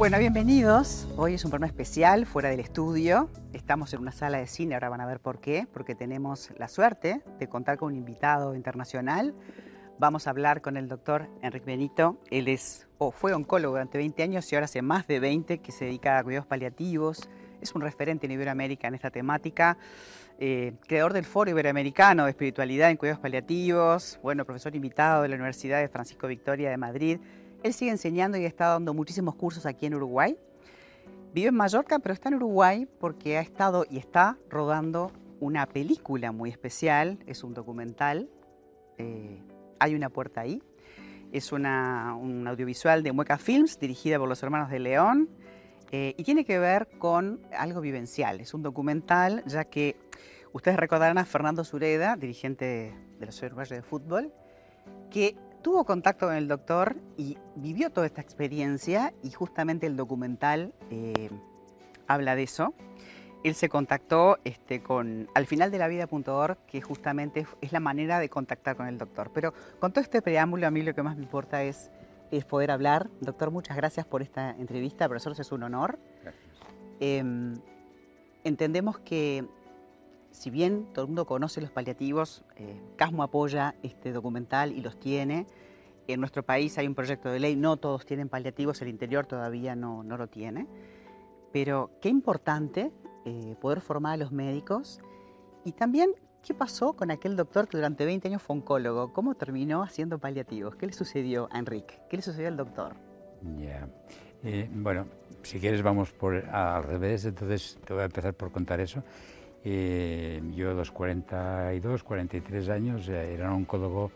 Bueno, bienvenidos. Hoy es un programa especial fuera del estudio. Estamos en una sala de cine, ahora van a ver por qué, porque tenemos la suerte de contar con un invitado internacional. Vamos a hablar con el doctor Enrique Benito. Él es o fue oncólogo durante 20 años y ahora hace más de 20 que se dedica a cuidados paliativos. Es un referente en Iberoamérica en esta temática. Eh, creador del Foro Iberoamericano de Espiritualidad en Cuidados Paliativos, bueno, profesor invitado de la Universidad de Francisco Victoria de Madrid. Él sigue enseñando y está dando muchísimos cursos aquí en Uruguay. Vive en Mallorca, pero está en Uruguay porque ha estado y está rodando una película muy especial, es un documental, eh, Hay una puerta ahí. Es una, un audiovisual de Mueca Films, dirigida por los hermanos de León, eh, y tiene que ver con algo vivencial. Es un documental, ya que ustedes recordarán a Fernando Sureda, dirigente de la Ciudad de Fútbol, que tuvo contacto con el doctor y vivió toda esta experiencia y justamente el documental eh, habla de eso. Él se contactó este, con al final de la vida.org, que justamente es la manera de contactar con el doctor. Pero con todo este preámbulo, a mí lo que más me importa es, es poder hablar. Doctor, muchas gracias por esta entrevista, para nosotros es un honor. Eh, entendemos que si bien todo el mundo conoce los paliativos, eh, Casmo apoya este documental y los tiene. En nuestro país hay un proyecto de ley, no todos tienen paliativos, el interior todavía no, no lo tiene. Pero qué importante eh, poder formar a los médicos y también qué pasó con aquel doctor que durante 20 años fue oncólogo, cómo terminó haciendo paliativos, qué le sucedió a Enrique, qué le sucedió al doctor. Ya, eh, bueno, si quieres vamos al revés, entonces te voy a empezar por contar eso. Eh, yo a los 42, 43 años eh, era un oncólogo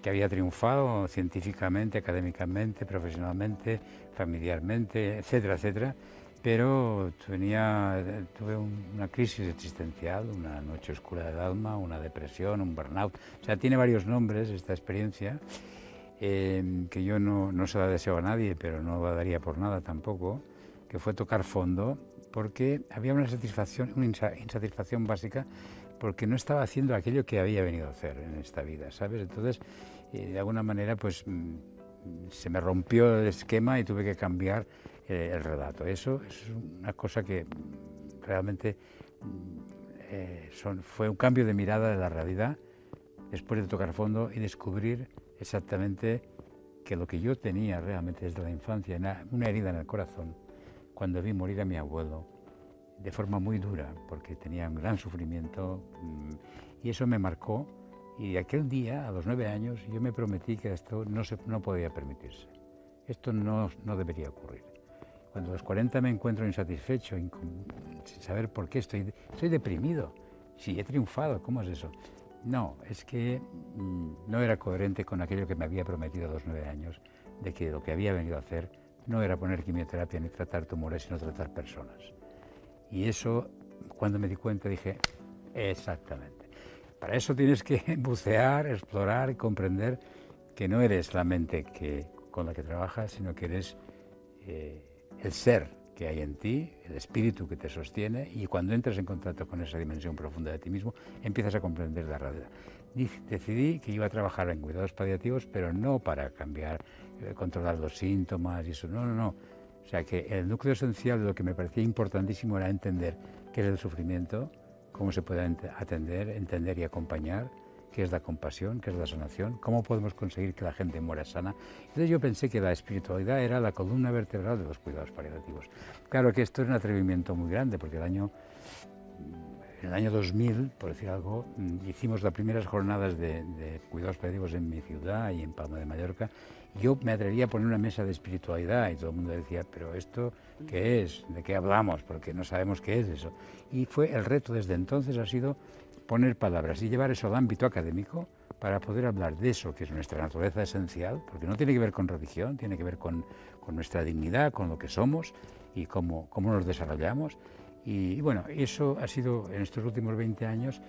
que había triunfado científicamente, académicamente, profesionalmente, familiarmente, etcétera, etcétera, pero tenía, tuve una crisis existencial, una noche oscura del alma, una depresión, un burnout. O sea, tiene varios nombres esta experiencia, eh, que yo no, no se la deseo a nadie, pero no la daría por nada tampoco, que fue tocar fondo porque había una satisfacción, una insatisfacción básica porque no estaba haciendo aquello que había venido a hacer en esta vida, ¿sabes? Entonces, eh, de alguna manera, pues mm, se me rompió el esquema y tuve que cambiar eh, el relato. Eso, es una cosa que realmente mm, eh, fue un cambio de mirada de la realidad después de tocar fondo y descubrir exactamente que lo que yo tenía realmente desde la infancia, una herida en el corazón, cuando vi morir a mi abuelo de forma muy dura, porque tenía un gran sufrimiento mm, y eso me marcó. Y aquel día, a los nueve años, yo me prometí que esto no, se, no podía permitirse. Esto no, no debería ocurrir. Cuando a los 40 me encuentro insatisfecho, sin saber por qué estoy, estoy deprimido. Si he triunfado, ¿cómo es eso? No, es que mm, no era coherente con aquello que me había prometido a los nueve años, de que lo que había venido a hacer no era poner quimioterapia ni tratar tumores, sino tratar personas. Y eso, cuando me di cuenta, dije, exactamente. Para eso tienes que bucear, explorar y comprender que no eres la mente que, con la que trabajas, sino que eres eh, el ser que hay en ti, el espíritu que te sostiene, y cuando entras en contacto con esa dimensión profunda de ti mismo, empiezas a comprender la realidad. Decidí que iba a trabajar en cuidados paliativos, pero no para cambiar eh, controlar los síntomas y eso. No, no, no. O sea que el núcleo esencial de lo que me parecía importantísimo era entender qué es el sufrimiento, cómo se puede atender, entender y acompañar, qué es la compasión, qué es la sanación, cómo podemos conseguir que la gente muera sana. Entonces yo pensé que la espiritualidad era la columna vertebral de los cuidados paliativos. Claro que esto es un atrevimiento muy grande, porque el año en el año 2000, por decir algo, mm, hicimos las primeras jornadas de, de, cuidados paliativos en mi ciudad y en Palma de Mallorca yo me atrevería a poner una mesa de espiritualidad y todo el mundo decía, pero esto, ¿qué es? ¿De qué hablamos? Porque no sabemos qué es eso. Y fue el reto desde entonces ha sido poner palabras y llevar eso al ámbito académico para poder hablar de eso, que es nuestra naturaleza esencial, porque no tiene que ver con religión, tiene que ver con, con nuestra dignidad, con lo que somos y cómo, cómo nos desarrollamos. Y, y, bueno, eso ha sido en estos últimos 20 años,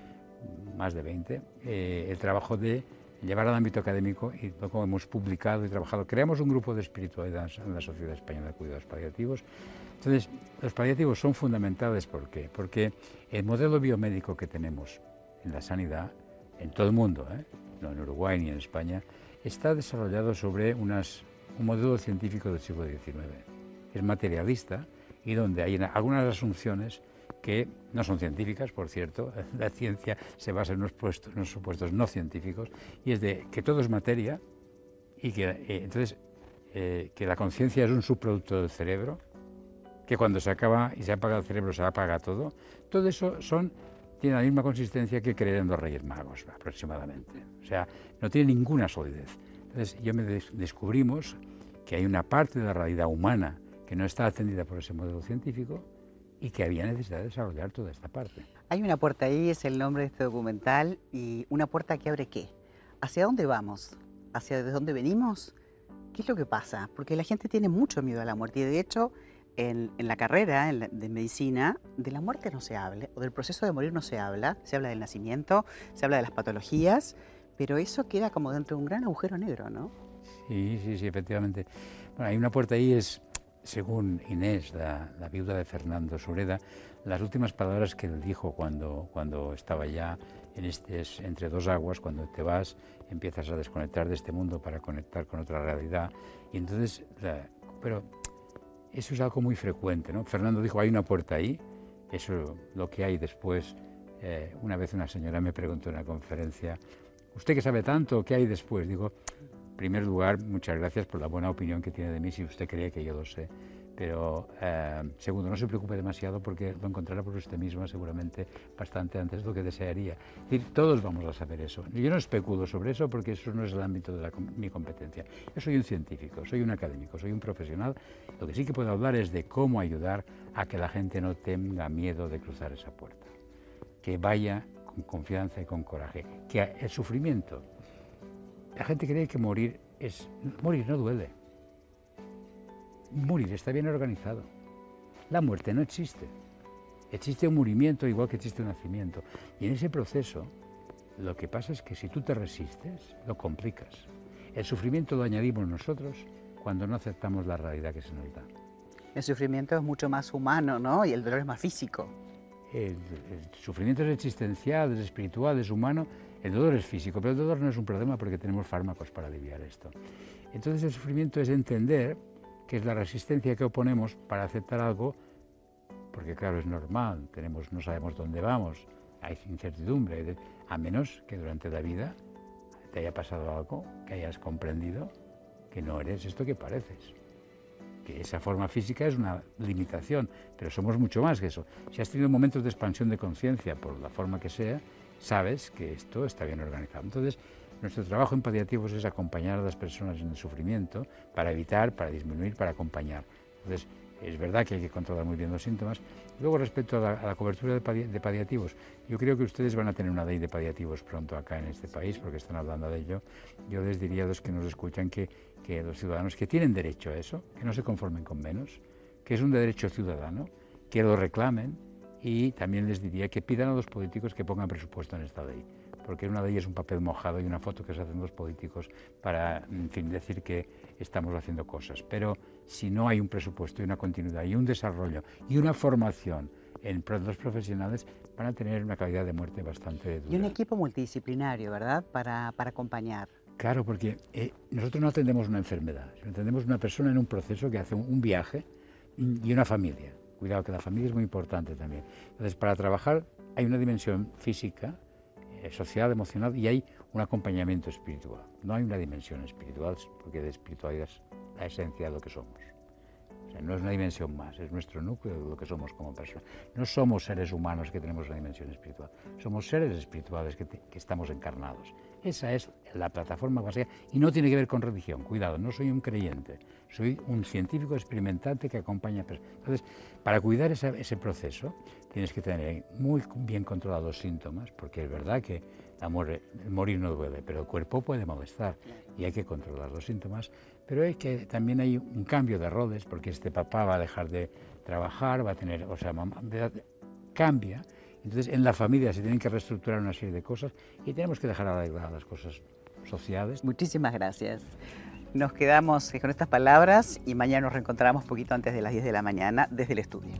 más de 20, eh, el trabajo de llevar al ámbito académico y como hemos publicado y trabajado. Creamos un grupo de espiritualidad en la Sociedad Española de Cuidados Paliativos. Entonces, los paliativos son fundamentales ¿por qué? porque el modelo biomédico que tenemos en la sanidad, en todo el mundo, ¿eh? no en Uruguay ni en España, está desarrollado sobre unas, un modelo científico del siglo XIX. es materialista y donde hay algunas asunciones que no son científicas, por cierto, la ciencia se basa en unos, supuestos no científicos, y es de que todo es materia y que eh, entonces eh, que la conciencia es un subproducto del cerebro, que cuando se acaba y se apaga el cerebro se apaga todo, todo eso son tiene la misma consistencia que creer en los Reyes Magos, aproximadamente. O sea, no tiene ninguna solidez. Entonces, yo me descubrimos que hay una parte de la realidad humana que no está atendida por ese modelo científico y que había necesidad de desarrollar toda esta parte. Hay una puerta ahí, es el nombre de este documental, y una puerta que abre qué? ¿Hacia dónde vamos? ¿Hacia de dónde venimos? ¿Qué es lo que pasa? Porque la gente tiene mucho miedo a la muerte y de hecho en, la carrera de medicina, de la muerte no se habla, o del proceso de morir no se habla, se habla del nacimiento, se habla de las patologías, pero eso queda como dentro de un gran agujero negro, ¿no? Sí, sí, sí, efectivamente. Bueno, hay una puerta ahí, es, según Inés, la, viuda de Fernando Sureda, las últimas palabras que él dijo cuando, cuando estaba ya en este, entre dos aguas, cuando te vas, empiezas a desconectar de este mundo para conectar con otra realidad. Y entonces, pero eso es algo muy frecuente, ¿no? Fernando dijo, hay una puerta ahí, eso lo que hay después. Eh, una vez una señora me preguntó en una conferencia, ¿usted que sabe tanto? ¿Qué hay después? Digo, en primer lugar, muchas gracias por la buena opinión que tiene de mí, si usted cree que yo lo sé. Pero, eh, segundo, no se preocupe demasiado porque lo encontrará por usted misma seguramente bastante antes de lo que desearía. Todos vamos a saber eso. Yo no especulo sobre eso porque eso no es el ámbito de mi competencia. Yo soy un científico, soy un académico, soy un profesional. Lo que sí que puedo hablar es de cómo ayudar a que la gente no tenga miedo de cruzar esa puerta. Que vaya con confianza y con coraje. Que el sufrimiento, la gente cree que morir es... Morir no duele morir está bien organizado. La muerte no existe. Existe un murimiento igual que existe un nacimiento. Y en ese proceso, lo que pasa es que si tú te resistes, lo complicas. El sufrimiento lo añadimos nosotros cuando no aceptamos la realidad que se nos da. El sufrimiento es mucho más humano, ¿no? Y el dolor es más físico. El, sufrimiento es existencial, es espiritual, es humano. El dolor es físico, pero el dolor no es un problema porque tenemos fármacos para aliviar esto. Entonces el sufrimiento es entender que es la resistencia que oponemos para aceptar algo, porque claro, es normal, tenemos, no sabemos dónde vamos, hay incertidumbre, a menos que durante la vida te haya pasado algo, que hayas comprendido que no eres esto que pareces. Que esa forma física es una limitación, pero somos mucho más que eso. Si has tenido momentos de expansión de conciencia, por la forma que sea, sabes que esto está bien organizado. Entonces, nuestro trabajo en paliativos es acompañar a las personas en el sufrimiento para evitar, para disminuir, para acompañar. Entonces, es verdad que hay que controlar muy bien los síntomas. Luego, respecto a la, cobertura de, paliativos, yo creo que ustedes van a tener una ley de paliativos pronto acá en este país, porque están hablando de ello. Yo les diría a los que nos escuchan que, que los ciudadanos que tienen derecho a eso, que no se conformen con menos, que es un derecho ciudadano, que lo reclamen y también les diría que pidan a los políticos que pongan presupuesto en esta ley porque una de ellas es un papel mojado y una foto que se hacen los políticos para, en fin, decir que estamos haciendo cosas. Pero si no hay un presupuesto y una continuidad y un desarrollo y una formación en los profesionales, van a tener una calidad de muerte bastante dura. Y un equipo multidisciplinario, ¿verdad?, para, para acompañar. Claro, porque eh, nosotros no atendemos una enfermedad, atendemos una persona en un proceso que hace un viaje y una familia. Cuidado, que la familia es muy importante también. Entonces, para trabajar hay una dimensión física, eh, social, emocional y hay un acompañamiento espiritual. No hay una dimensión espiritual, porque de espiritualidad es la esencia de lo que somos. no es una dimensión más, es nuestro núcleo de lo que somos como personas. No somos seres humanos que tenemos una dimensión espiritual, somos seres espirituales que, que estamos encarnados. Esa es la plataforma básica y no tiene que ver con religión. Cuidado, no soy un creyente, soy un científico experimentante que acompaña a personas. Entonces, para cuidar ese proceso, tienes que tener muy bien controlados síntomas, porque es verdad que el morir no duele, pero el cuerpo puede molestar y hay que controlar los síntomas. Pero es que también hay un cambio de roles, porque este papá va a dejar de trabajar, va a tener, o sea, mamá, cambia. Entonces, en la familia se tienen que reestructurar una serie de cosas y tenemos que dejar arreglar las cosas sociales. Muchísimas gracias. Nos quedamos con estas palabras y mañana nos reencontramos poquito antes de las 10 de la mañana desde el estudio.